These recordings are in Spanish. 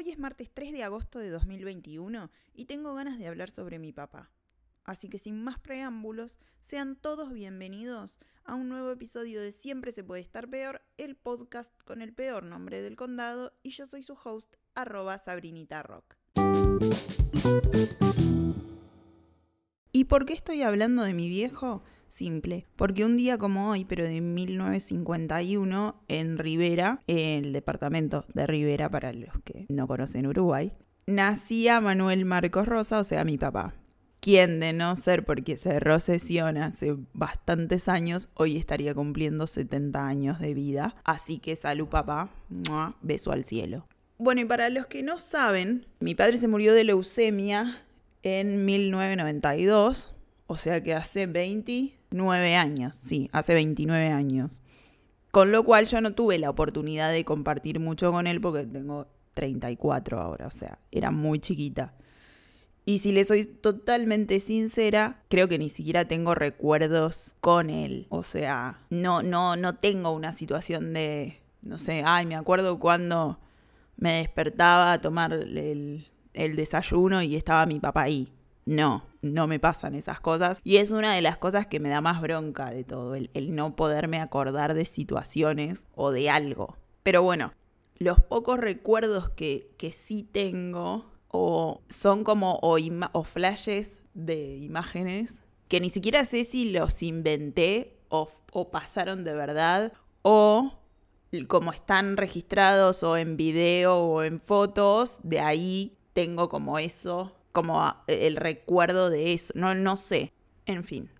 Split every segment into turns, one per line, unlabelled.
Hoy es martes 3 de agosto de 2021 y tengo ganas de hablar sobre mi papá. Así que sin más preámbulos, sean todos bienvenidos a un nuevo episodio de Siempre se puede estar peor, el podcast con el peor nombre del condado y yo soy su host, arroba Sabrinita Rock. ¿Y por qué estoy hablando de mi viejo? Simple, porque un día como hoy, pero de 1951, en Rivera, el departamento de Rivera, para los que no conocen Uruguay, nacía Manuel Marcos Rosa, o sea, mi papá. Quien de no ser porque cerró sesión hace bastantes años, hoy estaría cumpliendo 70 años de vida. Así que salud papá, beso al cielo. Bueno, y para los que no saben, mi padre se murió de leucemia en 1992, o sea que hace 29 años, sí, hace 29 años. Con lo cual yo no tuve la oportunidad de compartir mucho con él porque tengo 34 ahora, o sea, era muy chiquita. Y si le soy totalmente sincera, creo que ni siquiera tengo recuerdos con él. O sea, no, no, no tengo una situación de, no sé, ay, me acuerdo cuando me despertaba a tomar el, el desayuno y estaba mi papá ahí. No, no me pasan esas cosas. Y es una de las cosas que me da más bronca de todo, el, no poderme acordar de situaciones o de algo. Pero bueno, los pocos recuerdos que, que sí tengo o son como o, o flashes de imágenes que ni siquiera sé si los inventé o, o pasaron de verdad o como están registrados o en video o en fotos, de ahí tengo como eso como el recuerdo de eso, no, no sé. En fin.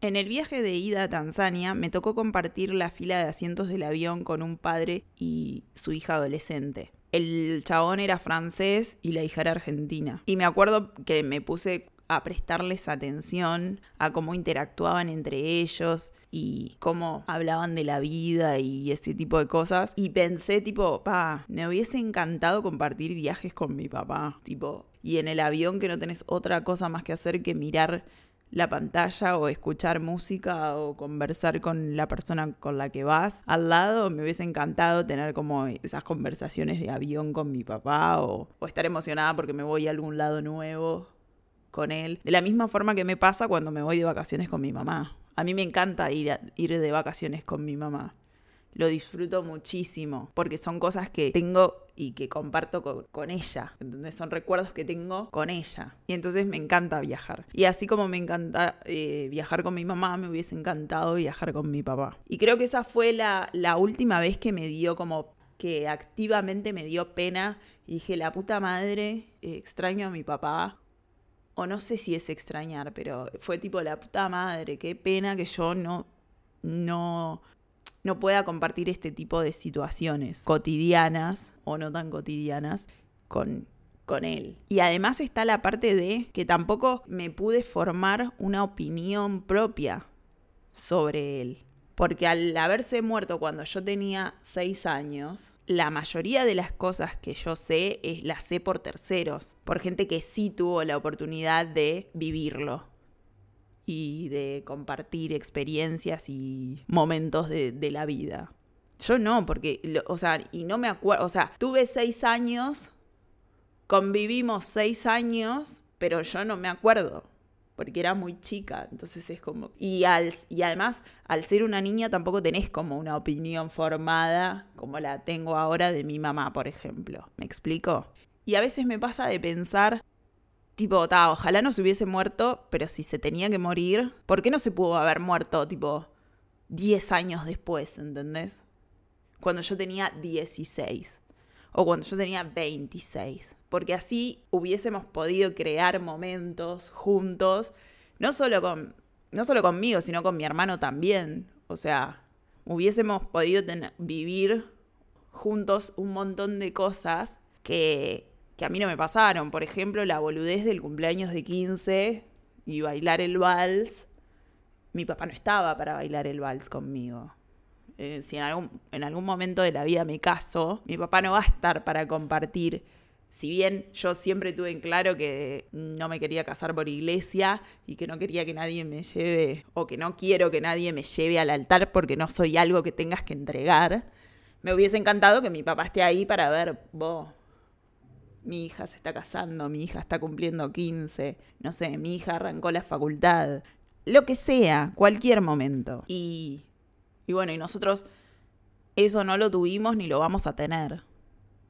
En el viaje de ida a Tanzania me tocó compartir la fila de asientos del avión con un padre y su hija adolescente. El chabón era francés y la hija era argentina. Y me acuerdo que me puse a prestarles atención a cómo interactuaban entre ellos y cómo hablaban de la vida y ese tipo de cosas. Y pensé, tipo, pa, me hubiese encantado compartir viajes con mi papá. Tipo, y en el avión que no tenés otra cosa más que hacer que mirar la pantalla o escuchar música o conversar con la persona con la que vas al lado, me hubiese encantado tener como esas conversaciones de avión con mi papá o, o estar emocionada porque me voy a algún lado nuevo él. De la misma forma que me pasa cuando me voy de vacaciones con mi mamá. A mí me encanta ir, ir de vacaciones con mi mamá. Lo disfruto muchísimo porque son cosas que tengo y que comparto con, ella. ¿Entendés? Son recuerdos que tengo con ella. Y entonces me encanta viajar. Y así como me encanta eh, viajar con mi mamá, me hubiese encantado viajar con mi papá. Y creo que esa fue la, la última vez que me dio como que activamente me dio pena y dije, la puta madre, extraño a mi papá o no sé si es extrañar, pero fue tipo la puta madre, qué pena que yo no, no, no pueda compartir este tipo de situaciones cotidianas o no tan cotidianas con, con él. Y además está la parte de que tampoco me pude formar una opinión propia sobre él. Porque al haberse muerto cuando yo tenía seis años, la mayoría de las cosas que yo sé es, las sé por terceros, por gente que sí tuvo la oportunidad de vivirlo y de compartir experiencias y momentos de, la vida. Yo no, porque, o sea, y no me acuerdo, o sea, tuve seis años, convivimos seis años, pero yo no me acuerdo porque era muy chica, entonces es como... Y, al, y además, al ser una niña tampoco tenés como una opinión formada como la tengo ahora de mi mamá, por ejemplo. ¿Me explico? Y a veces me pasa de pensar, tipo, ta, ojalá no se hubiese muerto, pero si se tenía que morir, ¿por qué no se pudo haber muerto, tipo, 10 años después, ¿entendés? Cuando yo tenía 16 o cuando yo tenía 26, porque así hubiésemos podido crear momentos juntos, no solo, con, no solo conmigo, sino con mi hermano también. O sea, hubiésemos podido vivir juntos un montón de cosas que, que a mí no me pasaron. Por ejemplo, la boludez del cumpleaños de 15 y bailar el vals. Mi papá no estaba para bailar el vals conmigo. Eh, si en algún, en algún momento de la vida me caso, mi papá no va a estar para compartir. Si bien yo siempre tuve en claro que no me quería casar por iglesia y que no quería que nadie me lleve, o que no quiero que nadie me lleve al altar porque no soy algo que tengas que entregar, me hubiese encantado que mi papá esté ahí para ver, vos, mi hija se está casando, mi hija está cumpliendo 15, no sé, mi hija arrancó la facultad, lo que sea, cualquier momento. Y, y bueno, y nosotros eso no lo tuvimos ni lo vamos a tener.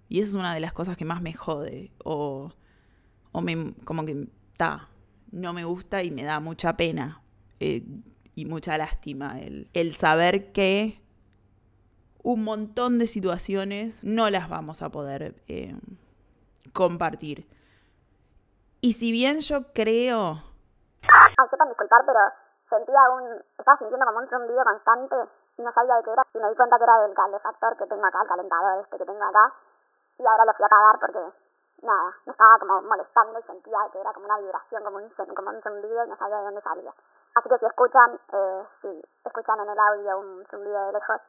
Y esa es una de las cosas que más me jode. O, o me, como que, está, no me gusta y me da mucha pena eh, y mucha lástima el, el saber que un montón de situaciones no las vamos a poder eh, compartir. Y si bien yo creo...
Ay, sepan disculpar, pero sentía un... Estaba sintiendo como un zumbido constante no sabía de qué era. Y me di cuenta que era del calefactor que tengo acá, el calentador este que tengo acá. Y ahora lo fui a apagar porque, nada, me estaba como molestando y sentía que era como una vibración, como un, como un zumbido y no sabía de dónde salía. Así que si escuchan, eh, si escuchan en el audio un zumbido de lejos,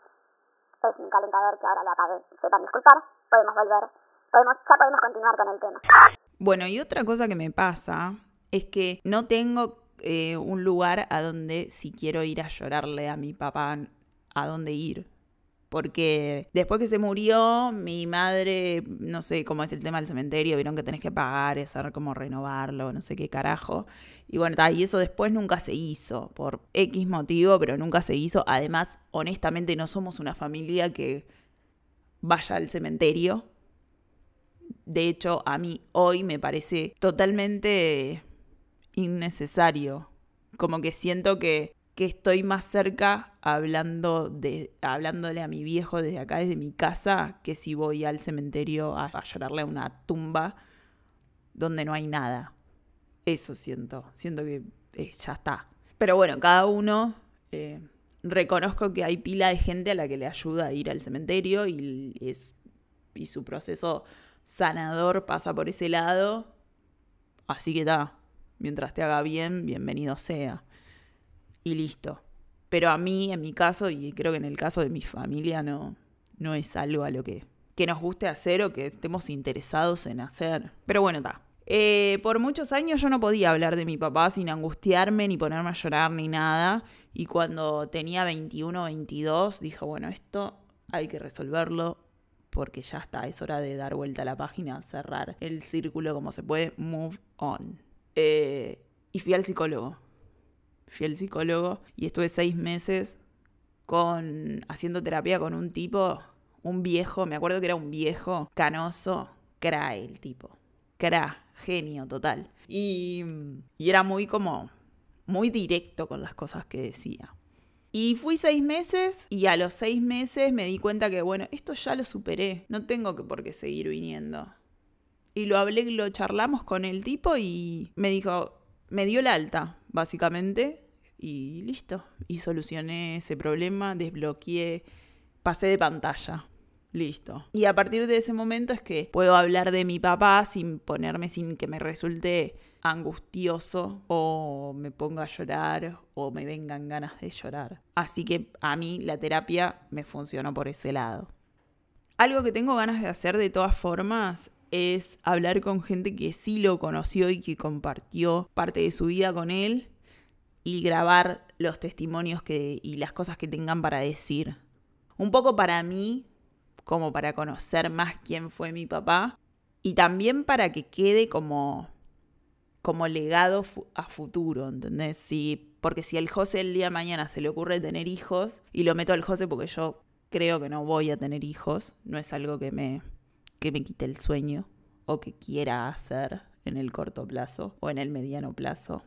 es un calentador que ahora lo apagué. Sepan disculpar, podemos volver, podemos, ya podemos continuar con el tema.
Bueno, y otra cosa que me pasa es que no tengo eh, un lugar a donde si quiero ir a llorarle a mi papá, a dónde ir. Porque después que se murió, mi madre, no sé cómo es el tema del cementerio, vieron que tenés que pagar, hacer como renovarlo, no sé qué carajo. Y bueno, y eso después nunca se hizo, por X motivo, pero nunca se hizo. Además, honestamente, no somos una familia que vaya al cementerio. De hecho, a mí hoy me parece totalmente innecesario. Como que siento que que estoy más cerca hablando de, hablándole a mi viejo desde acá, desde mi casa, que si voy al cementerio a, llorarle a una tumba donde no hay nada. Eso siento, siento que eh, ya está. Pero bueno, cada uno, eh, reconozco que hay pila de gente a la que le ayuda a ir al cementerio y, es, y su proceso sanador pasa por ese lado. Así que está, mientras te haga bien, bienvenido sea y listo. Pero a mí, en mi caso, y creo que en el caso de mi familia, no, no es algo a lo que, que nos guste hacer o que estemos interesados en hacer. Pero bueno, está. Eh, por muchos años yo no podía hablar de mi papá sin angustiarme, ni ponerme a llorar, ni nada. Y cuando tenía 21 o 22, dije, bueno, esto hay que resolverlo porque ya está, es hora de dar vuelta a la página, cerrar el círculo como se puede, move on. Eh, y fui al psicólogo fui psicólogo y estuve seis meses con haciendo terapia con un tipo, un viejo, me acuerdo que era un viejo canoso, cra el tipo, cra, genio total. Y, y era muy como, muy directo con las cosas que decía. Y fui seis meses y a los seis meses me di cuenta que, bueno, esto ya lo superé, no tengo que por qué seguir viniendo. Y lo hablé, lo charlamos con el tipo y me dijo, me dio la alta, básicamente, y listo. Y solucioné ese problema, desbloqueé, pasé de pantalla. Listo. Y a partir de ese momento es que puedo hablar de mi papá sin ponerme, sin que me resulte angustioso o me ponga a llorar o me vengan ganas de llorar. Así que a mí la terapia me funcionó por ese lado. Algo que tengo ganas de hacer de todas formas es hablar con gente que sí lo conoció y que compartió parte de su vida con él y grabar los testimonios que, y las cosas que tengan para decir. Un poco para mí, como para conocer más quién fue mi papá y también para que quede como, como legado a futuro, ¿entendés? Si, porque si al José el día de mañana se le ocurre tener hijos, y lo meto al José porque yo creo que no voy a tener hijos, no es algo que me que me quite el sueño o que quiera hacer en el corto plazo o en el mediano plazo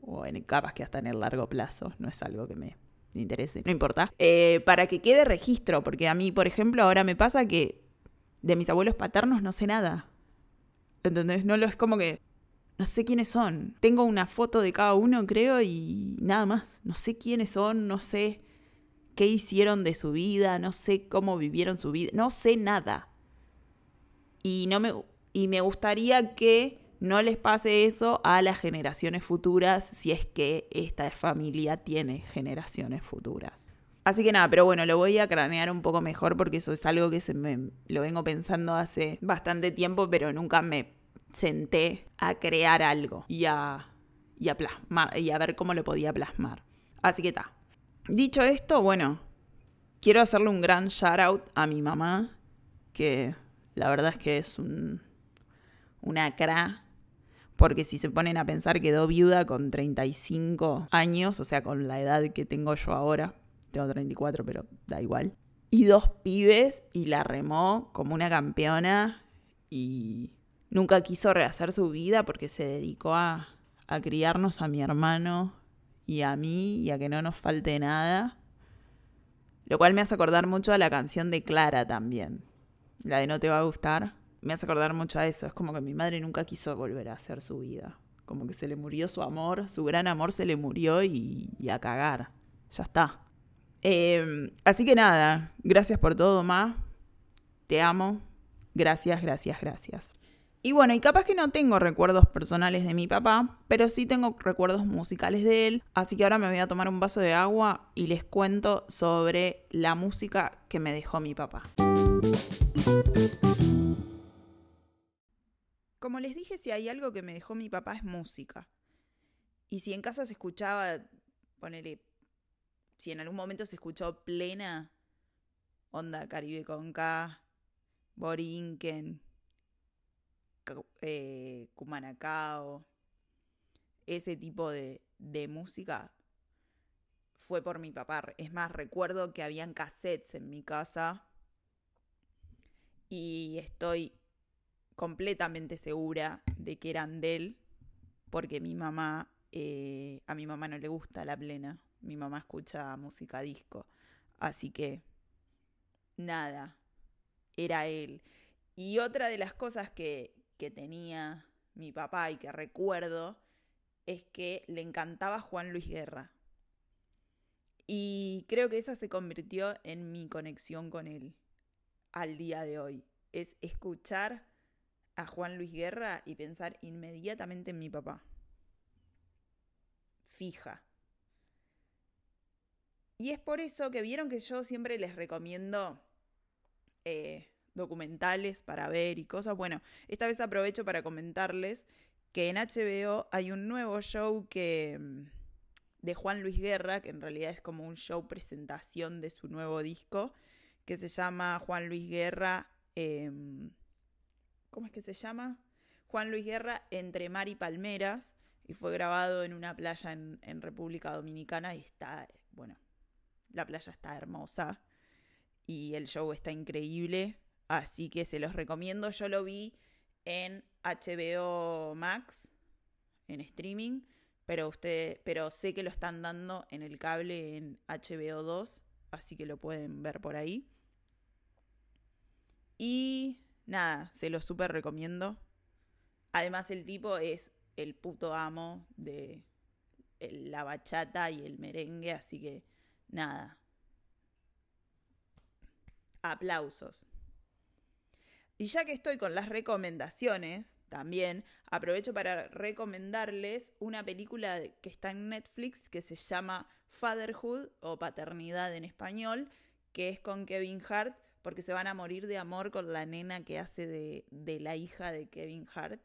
o en capas que hasta en el largo plazo, no es algo que me interese, no importa, eh, para que quede registro, porque a mí, por ejemplo, ahora me pasa que de mis abuelos paternos no sé nada. ¿Entendés? No lo es como que no sé quiénes son. Tengo una foto de cada uno, creo, y nada más. No sé quiénes son, no sé qué hicieron de su vida, no sé cómo vivieron su vida, no sé nada. Y, no me, y me gustaría que no les pase eso a las generaciones futuras si es que esta familia tiene generaciones futuras. Así que nada, pero bueno, lo voy a cranear un poco mejor porque eso es algo que se me lo vengo pensando hace bastante tiempo, pero nunca me senté a crear algo y a, y a plasmar y a ver cómo lo podía plasmar. Así que está. Dicho esto, bueno, quiero hacerle un gran shout out a mi mamá, que la verdad es que es un, una cra, porque si se ponen a pensar quedó viuda con 35 años, o sea, con la edad que tengo yo ahora, tengo 34, pero da igual. Y dos pibes y la remó como una campeona y nunca quiso rehacer su vida porque se dedicó a, a criarnos a mi hermano y a mí y a que no nos falte nada. Lo cual me hace acordar mucho a la canción de Clara también. La de No te va a gustar. Me hace acordar mucho a eso. Es como que mi madre nunca quiso volver a hacer su vida. Como que se le murió su amor, su gran amor se le murió y, a cagar. Ya está. Em, así que nada, gracias por todo, Ma. Te amo. Gracias, gracias, gracias. Y bueno, y capaz que no tengo recuerdos personales de mi papá, pero sí tengo recuerdos musicales de él. Así que ahora me voy a tomar un vaso de agua y les cuento sobre la música que me dejó mi papá. Como les dije, si hay algo que me dejó mi papá es música. Y si en casa se escuchaba, ponele, si en algún momento se escuchó plena, onda Caribe con K, Borinquen, eh, Cumanacao, ese tipo de, de música fue por mi papá. Es más, recuerdo que habían cassettes en mi casa y estoy completamente segura de que eran de él porque mi mamá, eh, a mi mamá no le gusta la plena, mi mamá escucha música disco, así que nada, era él. Y otra de las cosas que, que tenía mi papá y que recuerdo es que le encantaba Juan Luis Guerra. Y creo que esa se convirtió en mi conexión con él al día de hoy. Es escuchar a Juan Luis Guerra y pensar inmediatamente en mi papá. Fija. Y es por eso que vieron que yo siempre les recomiendo eh, documentales para ver y cosas. Bueno, esta vez aprovecho para comentarles que en HBO hay un nuevo show que mm, de Juan Luis Guerra, que en realidad es como un show presentación de su nuevo disco, que se llama Juan Luis Guerra. Em, ¿Cómo es que se llama? Juan Luis Guerra entre mar y palmeras. Y fue grabado en una playa en, República Dominicana y está, bueno, la playa está hermosa y el show está increíble. Así que se los recomiendo. Yo lo vi en HBO Max, en streaming, pero, usted, pero sé que lo están dando en el cable en HBO 2, así que lo pueden ver por ahí. Y nada, se lo súper recomiendo. Además el tipo es el puto amo de la bachata y el merengue, así que nada. Aplausos. Y ya que estoy con las recomendaciones, también aprovecho para recomendarles una película que está en Netflix que se llama Fatherhood o Paternidad en español, que es con Kevin Hart, porque se van a morir de amor con la nena que hace de, la hija de Kevin Hart.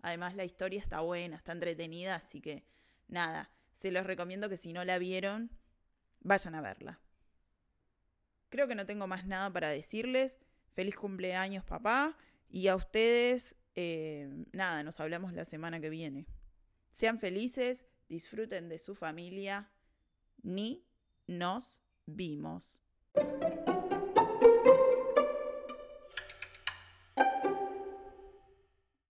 Además la historia está buena, está entretenida, así que nada, se los recomiendo que si no la vieron, vayan a verla. Creo que no tengo más nada para decirles. Feliz cumpleaños, papá. Y a ustedes, eh, nada, nos hablamos la semana que viene. Sean felices, disfruten de su familia. Ni nos vimos.